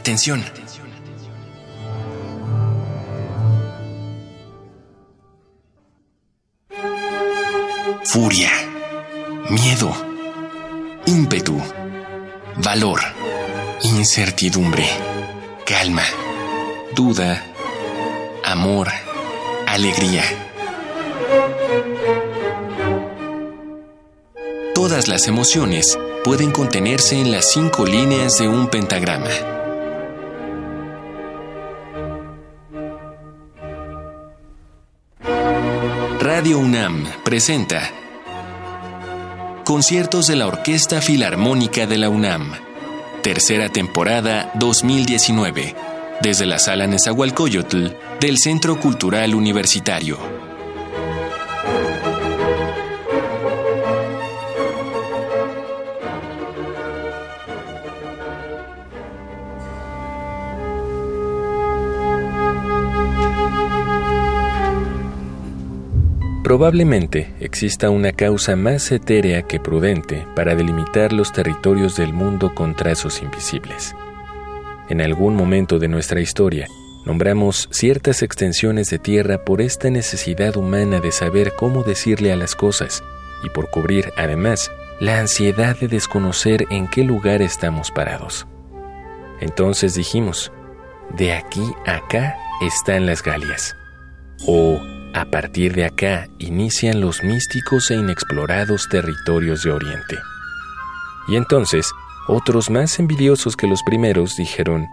Atención. Furia, miedo, ímpetu, valor, incertidumbre, calma, duda, amor, alegría. Todas las emociones pueden contenerse en las cinco líneas de un pentagrama. UNAM presenta Conciertos de la Orquesta Filarmónica de la UNAM, tercera temporada 2019, desde la Sala Nezahualcóyotl del Centro Cultural Universitario. Probablemente exista una causa más etérea que prudente para delimitar los territorios del mundo con trazos invisibles. En algún momento de nuestra historia, nombramos ciertas extensiones de tierra por esta necesidad humana de saber cómo decirle a las cosas y por cubrir, además, la ansiedad de desconocer en qué lugar estamos parados. Entonces dijimos, de aquí a acá están las Galias. O a partir de acá inician los místicos e inexplorados territorios de Oriente. Y entonces, otros más envidiosos que los primeros dijeron,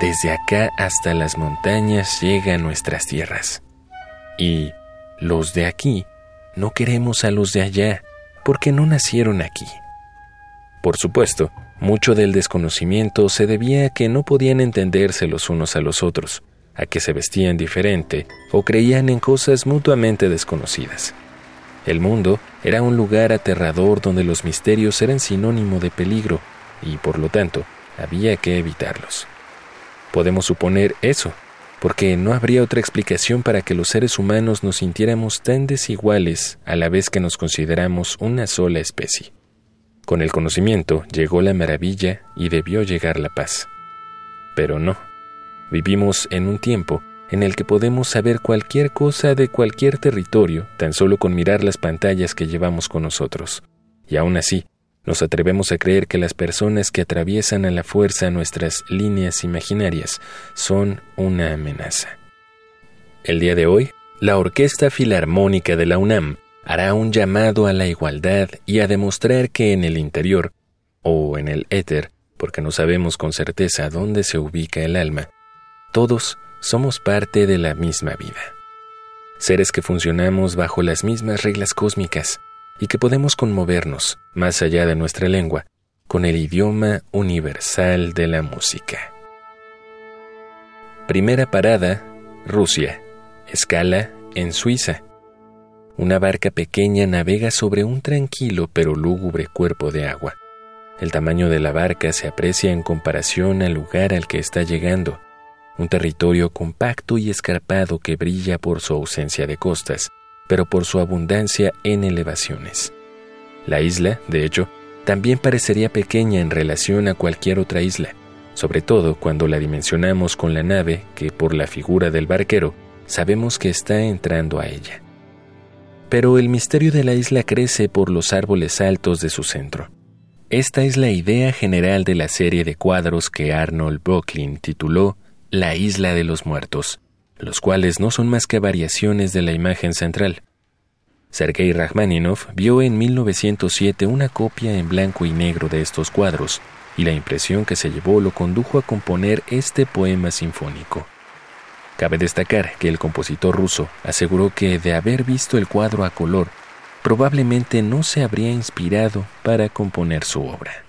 desde acá hasta las montañas llegan nuestras tierras. Y los de aquí no queremos a los de allá, porque no nacieron aquí. Por supuesto, mucho del desconocimiento se debía a que no podían entenderse los unos a los otros, a que se vestían diferente o creían en cosas mutuamente desconocidas. El mundo era un lugar aterrador donde los misterios eran sinónimo de peligro y por lo tanto había que evitarlos. Podemos suponer eso, porque no habría otra explicación para que los seres humanos nos sintiéramos tan desiguales a la vez que nos consideramos una sola especie. Con el conocimiento llegó la maravilla y debió llegar la paz. Pero no. Vivimos en un tiempo en el que podemos saber cualquier cosa de cualquier territorio tan solo con mirar las pantallas que llevamos con nosotros. Y aún así, nos atrevemos a creer que las personas que atraviesan a la fuerza nuestras líneas imaginarias son una amenaza. El día de hoy, la Orquesta Filarmónica de la UNAM hará un llamado a la igualdad y a demostrar que en el interior, o en el éter, porque no sabemos con certeza dónde se ubica el alma, todos somos parte de la misma vida. Seres que funcionamos bajo las mismas reglas cósmicas y que podemos conmovernos, más allá de nuestra lengua, con el idioma universal de la música. Primera parada, Rusia. Escala en Suiza. Una barca pequeña navega sobre un tranquilo pero lúgubre cuerpo de agua. El tamaño de la barca se aprecia en comparación al lugar al que está llegando un territorio compacto y escarpado que brilla por su ausencia de costas, pero por su abundancia en elevaciones. La isla, de hecho, también parecería pequeña en relación a cualquier otra isla, sobre todo cuando la dimensionamos con la nave que, por la figura del barquero, sabemos que está entrando a ella. Pero el misterio de la isla crece por los árboles altos de su centro. Esta es la idea general de la serie de cuadros que Arnold Brooklyn tituló la isla de los muertos, los cuales no son más que variaciones de la imagen central. Sergei Rachmaninov vio en 1907 una copia en blanco y negro de estos cuadros, y la impresión que se llevó lo condujo a componer este poema sinfónico. Cabe destacar que el compositor ruso aseguró que de haber visto el cuadro a color, probablemente no se habría inspirado para componer su obra.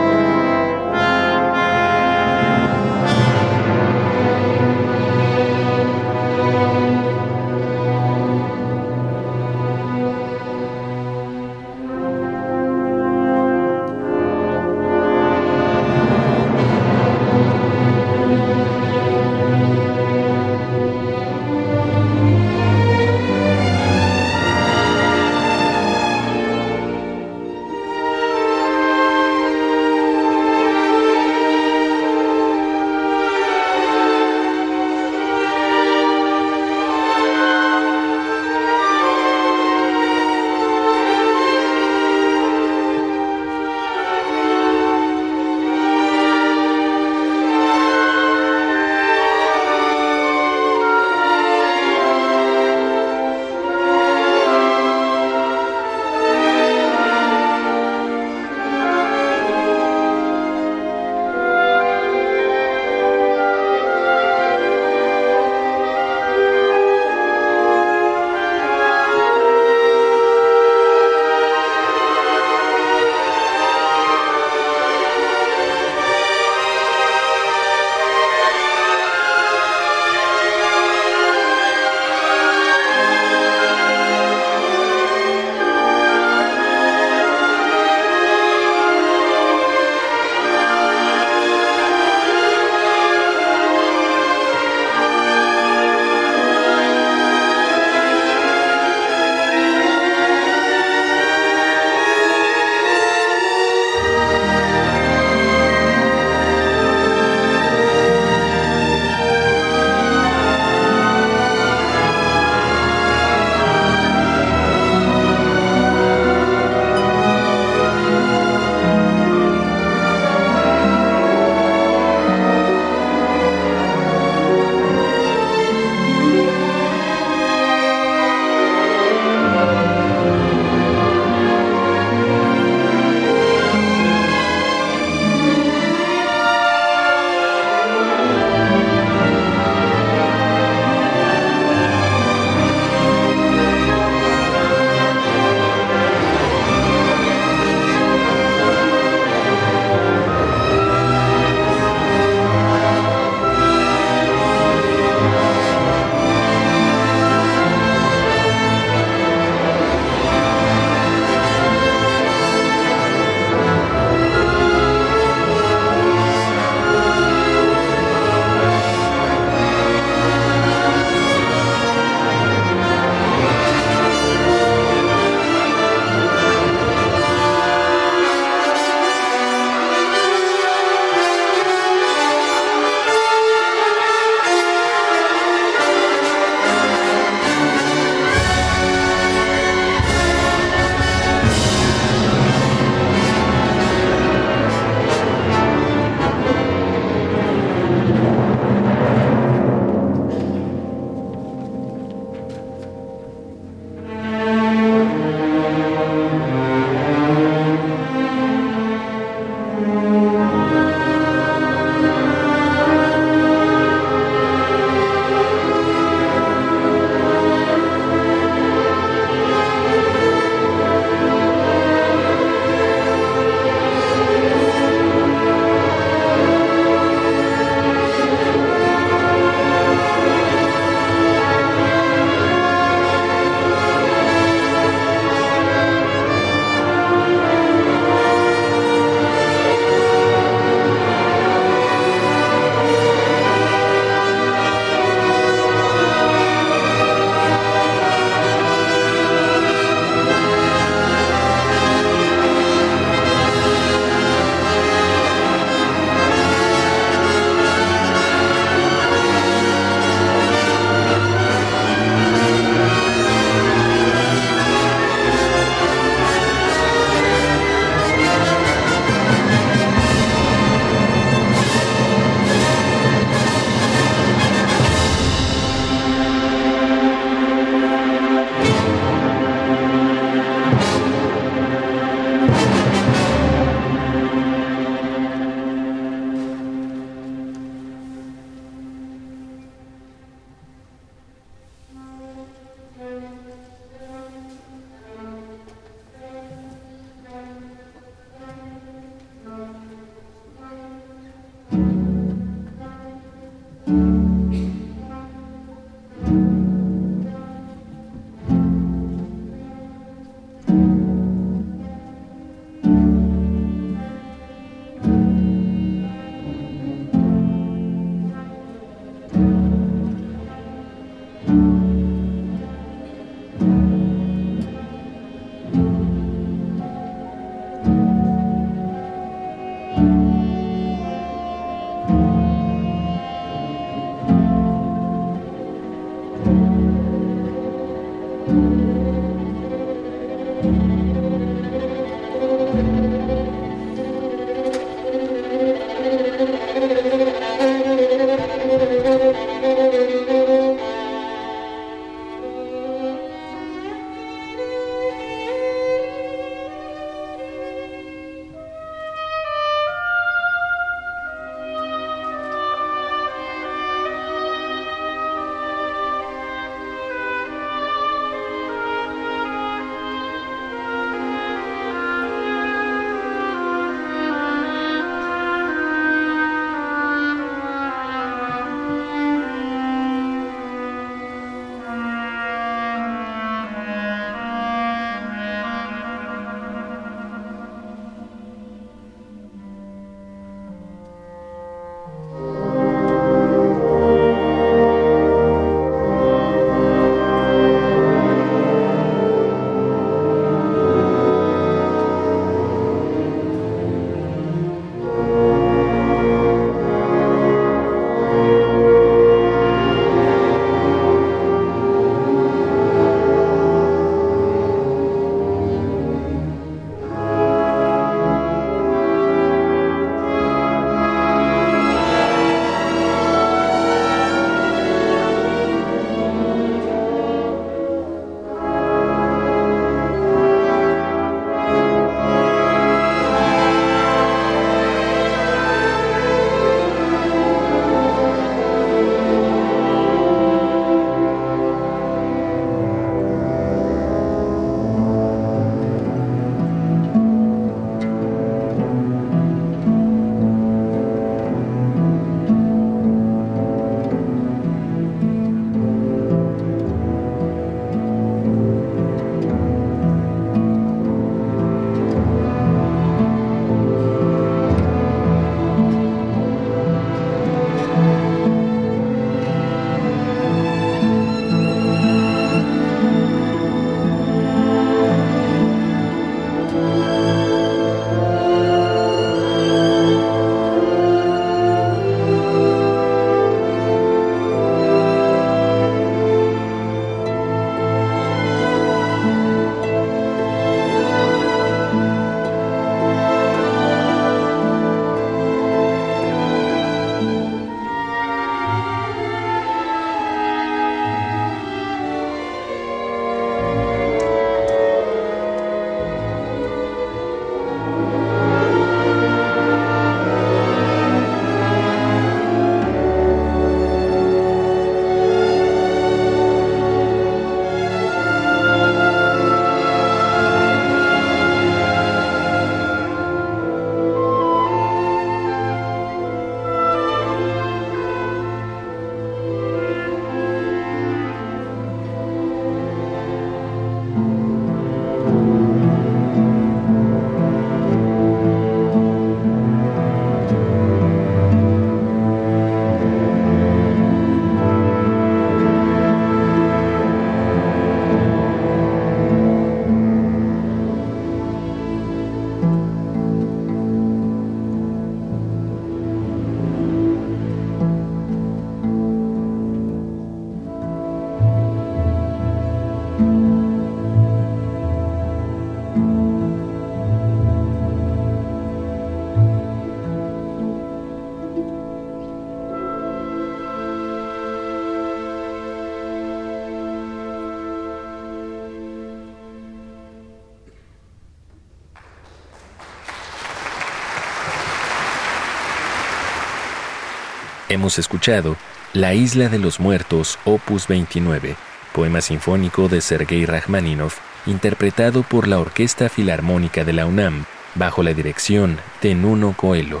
Hemos escuchado La Isla de los Muertos, opus 29, poema sinfónico de Sergei Rachmaninov, interpretado por la Orquesta Filarmónica de la UNAM, bajo la dirección de Nuno Coelho.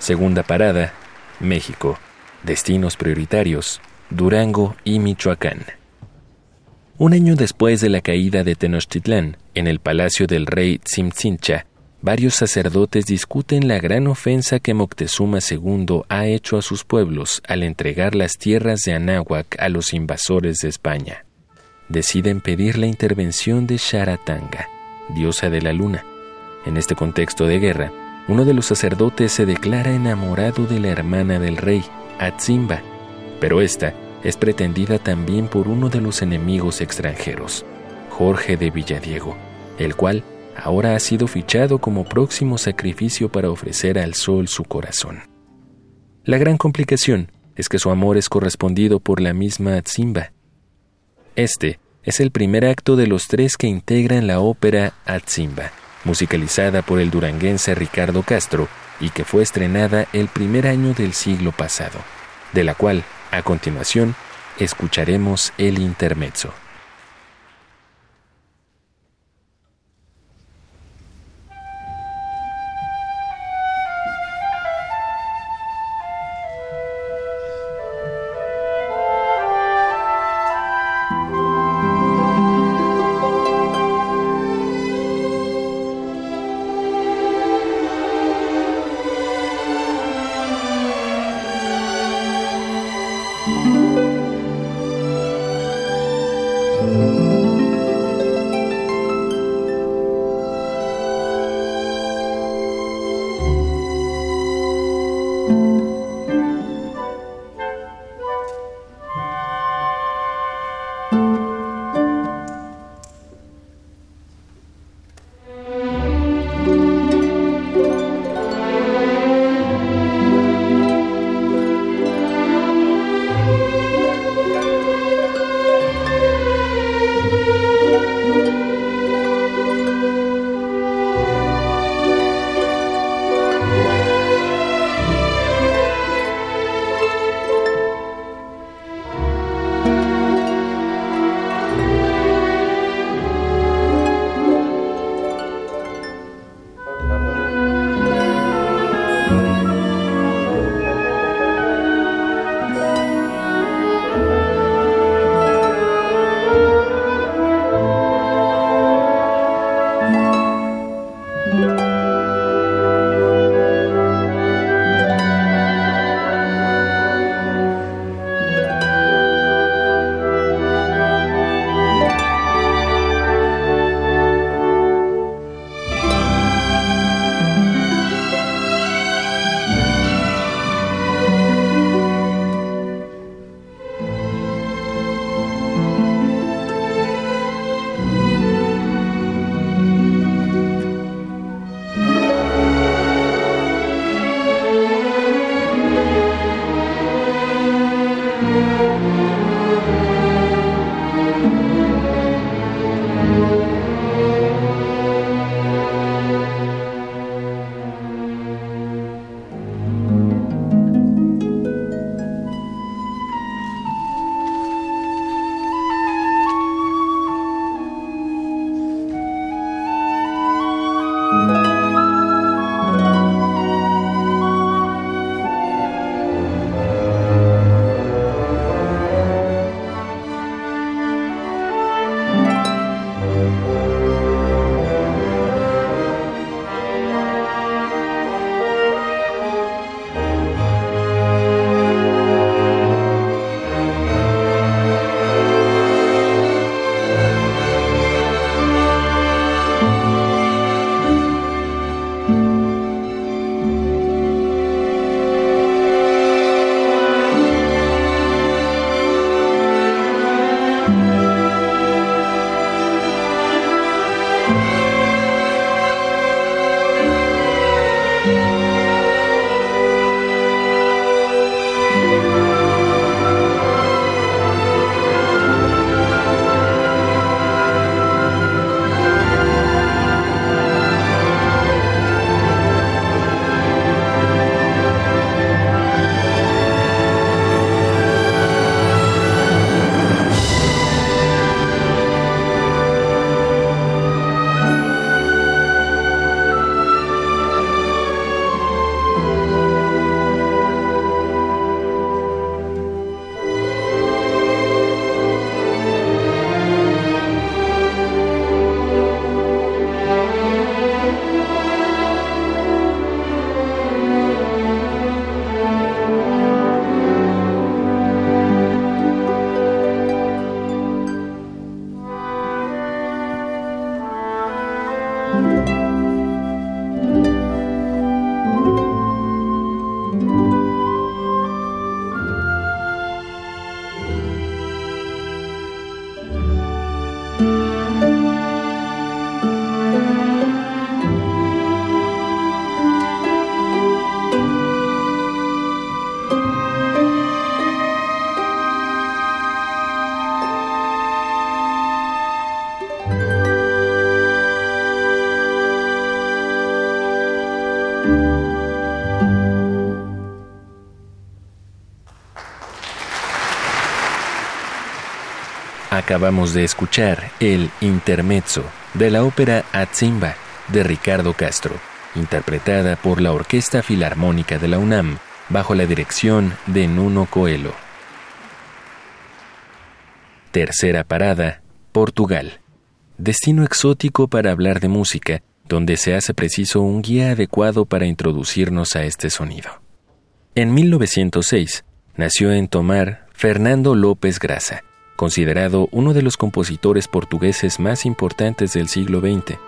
Segunda parada, México. Destinos prioritarios, Durango y Michoacán. Un año después de la caída de Tenochtitlán, en el palacio del rey Tzimtzincha, varios sacerdotes discuten la gran ofensa que Moctezuma II ha hecho a sus pueblos al entregar las tierras de Anáhuac a los invasores de España. Deciden pedir la intervención de Sharatanga, diosa de la luna. En este contexto de guerra, uno de los sacerdotes se declara enamorado de la hermana del rey, Atzimba, pero esta es pretendida también por uno de los enemigos extranjeros, Jorge de Villadiego, el cual ahora ha sido fichado como próximo sacrificio para ofrecer al sol su corazón. La gran complicación es que su amor es correspondido por la misma Atzimba. Este es el primer acto de los tres que integran la ópera Atzimba, musicalizada por el duranguense Ricardo Castro y que fue estrenada el primer año del siglo pasado, de la cual, a continuación, escucharemos el intermezzo. Acabamos de escuchar el intermezzo de la ópera Atzimba de Ricardo Castro, interpretada por la Orquesta Filarmónica de la UNAM bajo la dirección de Nuno Coelho. Tercera parada, Portugal. Destino exótico para hablar de música, donde se hace preciso un guía adecuado para introducirnos a este sonido. En 1906 nació en Tomar Fernando López Grasa, considerado uno de los compositores portugueses más importantes del siglo XX,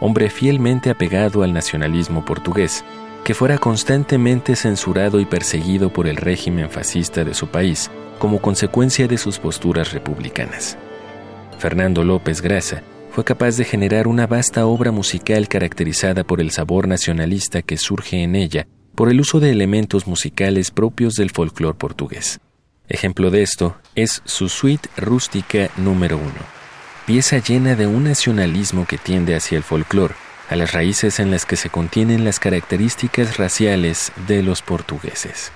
hombre fielmente apegado al nacionalismo portugués, que fuera constantemente censurado y perseguido por el régimen fascista de su país como consecuencia de sus posturas republicanas. Fernando López Grasa fue capaz de generar una vasta obra musical caracterizada por el sabor nacionalista que surge en ella por el uso de elementos musicales propios del folclore portugués. Ejemplo de esto es su suite rústica número uno, pieza llena de un nacionalismo que tiende hacia el folclore, a las raíces en las que se contienen las características raciales de los portugueses.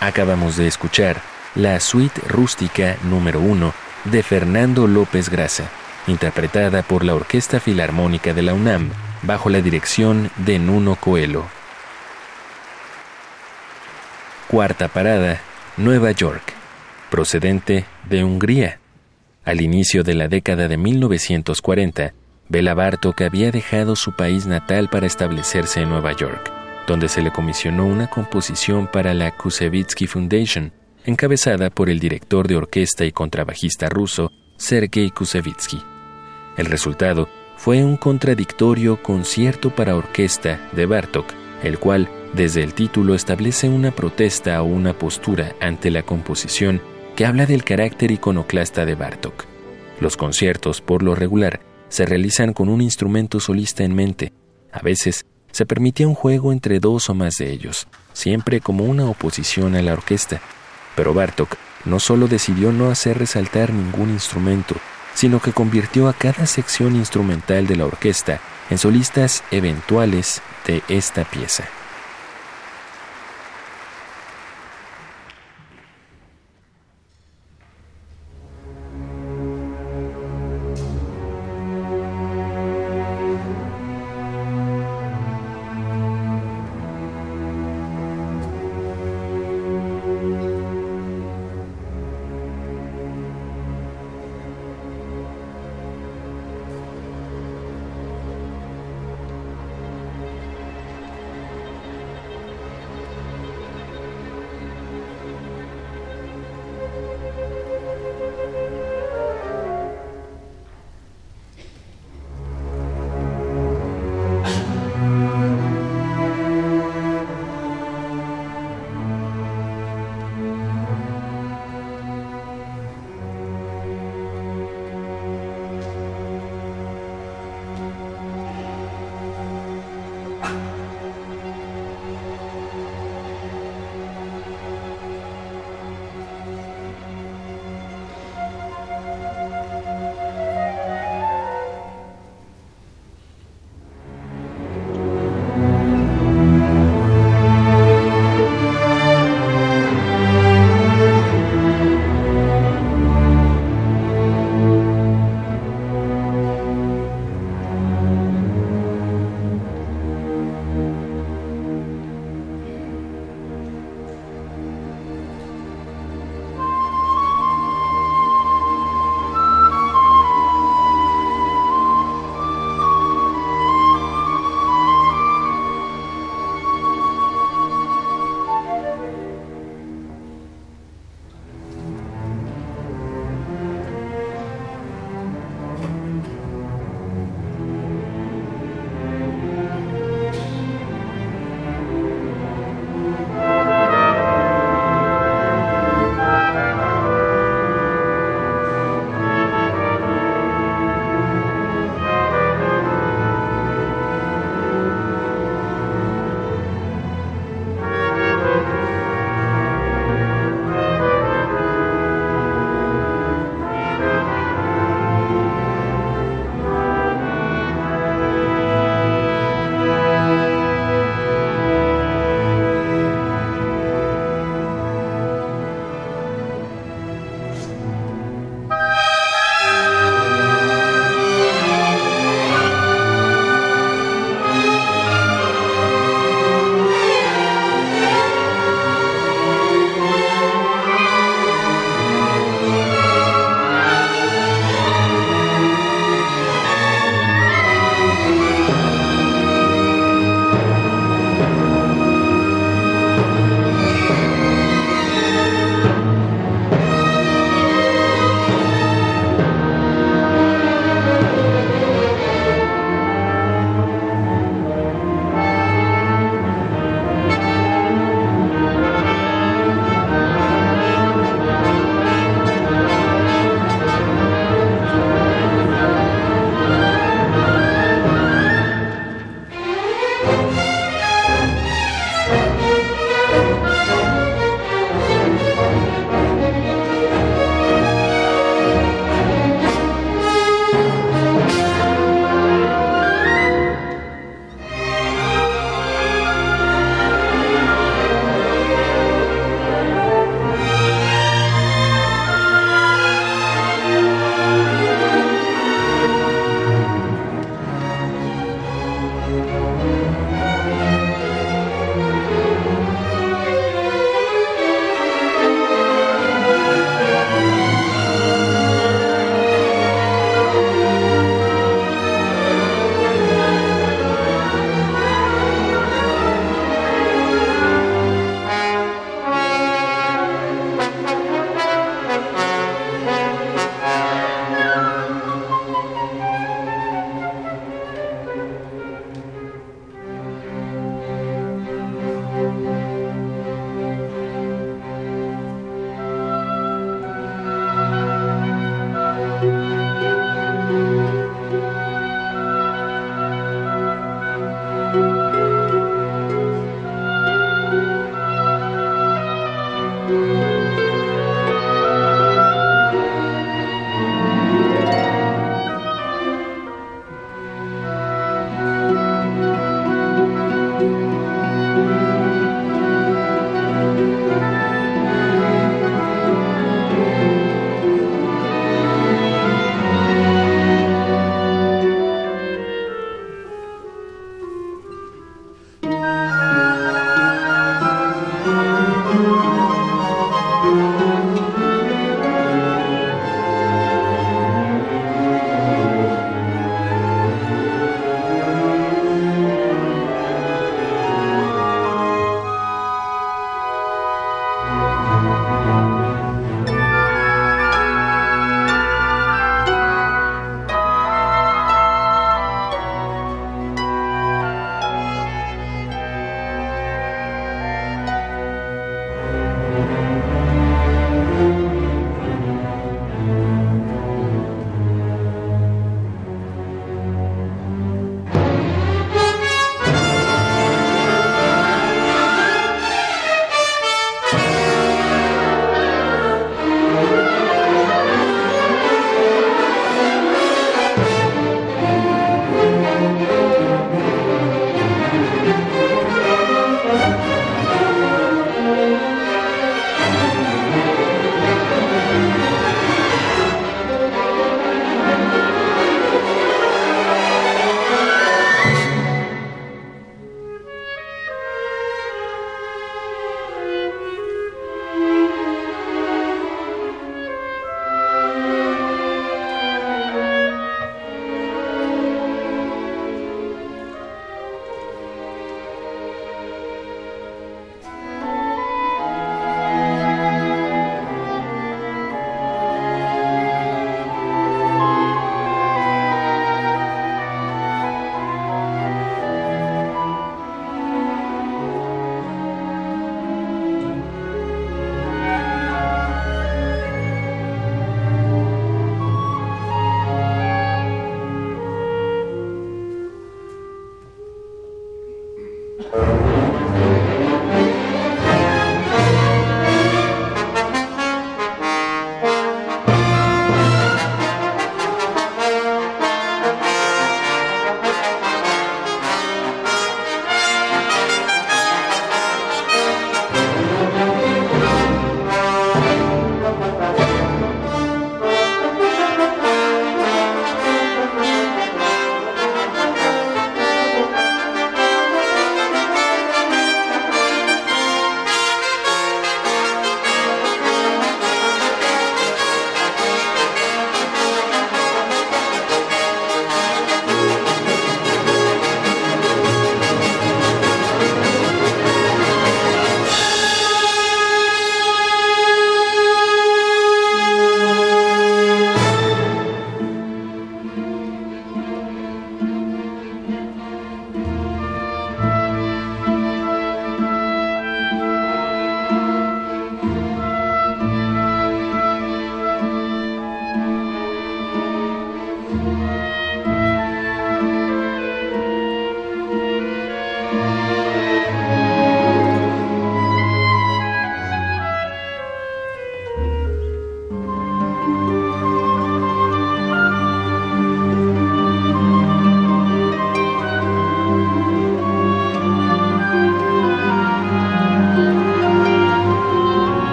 Acabamos de escuchar la suite rústica número 1 de Fernando López Grasa, interpretada por la Orquesta Filarmónica de la UNAM, bajo la dirección de Nuno Coelho. Cuarta parada, Nueva York, procedente de Hungría. Al inicio de la década de 1940, Bela Bartok había dejado su país natal para establecerse en Nueva York, donde se le comisionó una composición para la Kusevitsky Foundation, encabezada por el director de orquesta y contrabajista ruso Sergei Kusevitsky. El resultado fue un contradictorio concierto para orquesta de Bartok, el cual, desde el título, establece una protesta o una postura ante la composición que habla del carácter iconoclasta de Bartok. Los conciertos, por lo regular, se realizan con un instrumento solista en mente. A veces se permitía un juego entre dos o más de ellos, siempre como una oposición a la orquesta. Pero Bartok no solo decidió no hacer resaltar ningún instrumento, sino que convirtió a cada sección instrumental de la orquesta en solistas eventuales de esta pieza.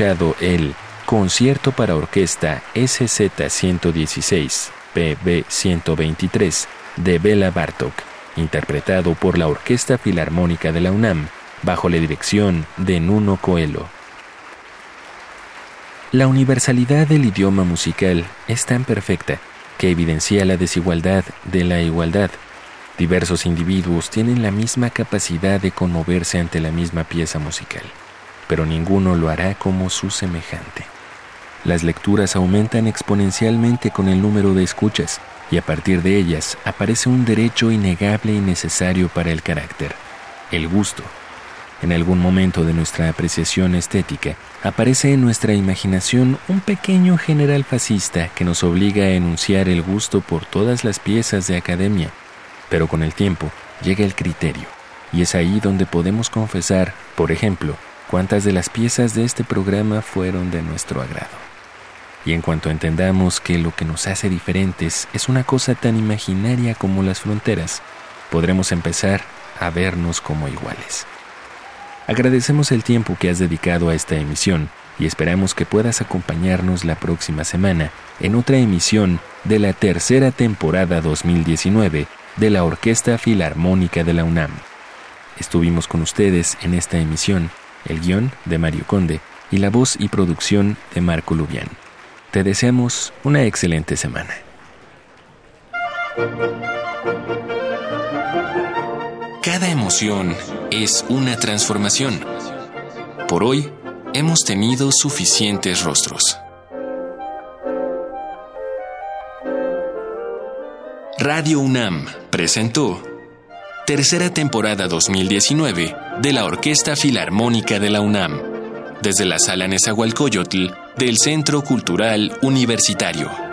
El Concierto para Orquesta SZ-116, PB-123, de Bela Bartok, interpretado por la Orquesta Filarmónica de la UNAM, bajo la dirección de Nuno Coelho. La universalidad del idioma musical es tan perfecta que evidencia la desigualdad de la igualdad. Diversos individuos tienen la misma capacidad de conmoverse ante la misma pieza musical, pero ninguno lo hará como su semejante. Las lecturas aumentan exponencialmente con el número de escuchas y a partir de ellas aparece un derecho innegable y necesario para el carácter, el gusto. En algún momento de nuestra apreciación estética aparece en nuestra imaginación un pequeño general fascista que nos obliga a enunciar el gusto por todas las piezas de academia, pero con el tiempo llega el criterio, y es ahí donde podemos confesar, por ejemplo, cuántas de las piezas de este programa fueron de nuestro agrado. Y en cuanto entendamos que lo que nos hace diferentes es una cosa tan imaginaria como las fronteras, podremos empezar a vernos como iguales. Agradecemos el tiempo que has dedicado a esta emisión y esperamos que puedas acompañarnos la próxima semana en otra emisión de la tercera temporada 2019 de la Orquesta Filarmónica de la UNAM. Estuvimos con ustedes en esta emisión, el guion de Mario Conde y la voz y producción de Marco Lubián. Te deseamos una excelente semana. Cada emoción es una transformación. Por hoy hemos tenido suficientes rostros. Radio UNAM presentó tercera temporada 2019 de la Orquesta Filarmónica de la UNAM, desde la Sala Nezahualcóyotl del Centro Cultural Universitario.